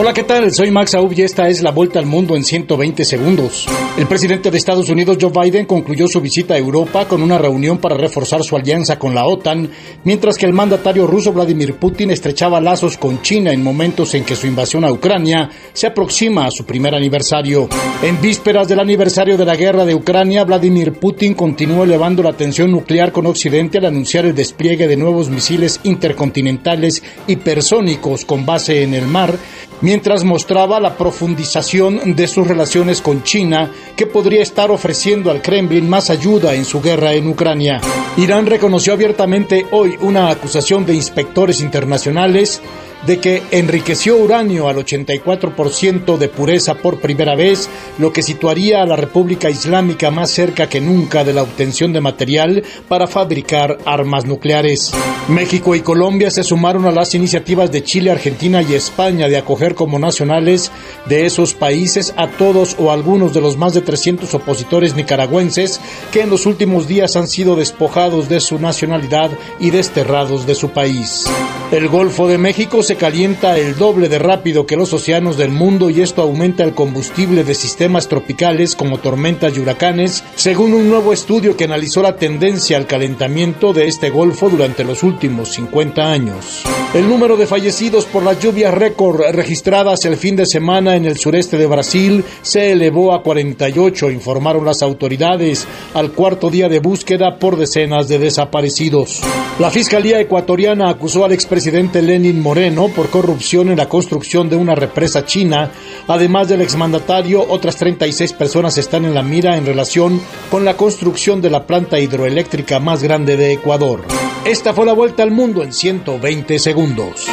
Hola, ¿qué tal? Soy Max Aub y esta es la vuelta al mundo en 120 segundos. El presidente de Estados Unidos, Joe Biden, concluyó su visita a Europa con una reunión para reforzar su alianza con la OTAN, mientras que el mandatario ruso Vladimir Putin estrechaba lazos con China en momentos en que su invasión a Ucrania se aproxima a su primer aniversario. En vísperas del aniversario de la guerra de Ucrania, Vladimir Putin continuó elevando la tensión nuclear con Occidente al anunciar el despliegue de nuevos misiles intercontinentales hipersónicos con base en el mar, mientras mostraba la profundización de sus relaciones con China, que podría estar ofreciendo al Kremlin más ayuda en su guerra en Ucrania. Irán reconoció abiertamente hoy una acusación de inspectores internacionales de que enriqueció uranio al 84% de pureza por primera vez, lo que situaría a la República Islámica más cerca que nunca de la obtención de material para fabricar armas nucleares. México y Colombia se sumaron a las iniciativas de Chile, Argentina y España de acoger como nacionales de esos países a todos o algunos de los más de 300 opositores nicaragüenses que en los últimos días han sido despojados de su nacionalidad y desterrados de su país. El Golfo de México se calienta el doble de rápido que los océanos del mundo y esto aumenta el combustible de sistemas tropicales como tormentas y huracanes, según un nuevo estudio que analizó la tendencia al calentamiento de este golfo durante los últimos 50 años. El número de fallecidos por las lluvias récord registradas el fin de semana en el sureste de Brasil se elevó a 48, informaron las autoridades, al cuarto día de búsqueda por decenas de desaparecidos. La Fiscalía ecuatoriana acusó al expresidente Lenin Moreno por corrupción en la construcción de una represa china. Además del exmandatario, otras 36 personas están en la mira en relación con la construcción de la planta hidroeléctrica más grande de Ecuador. Esta fue la vuelta al mundo en 120 segundos.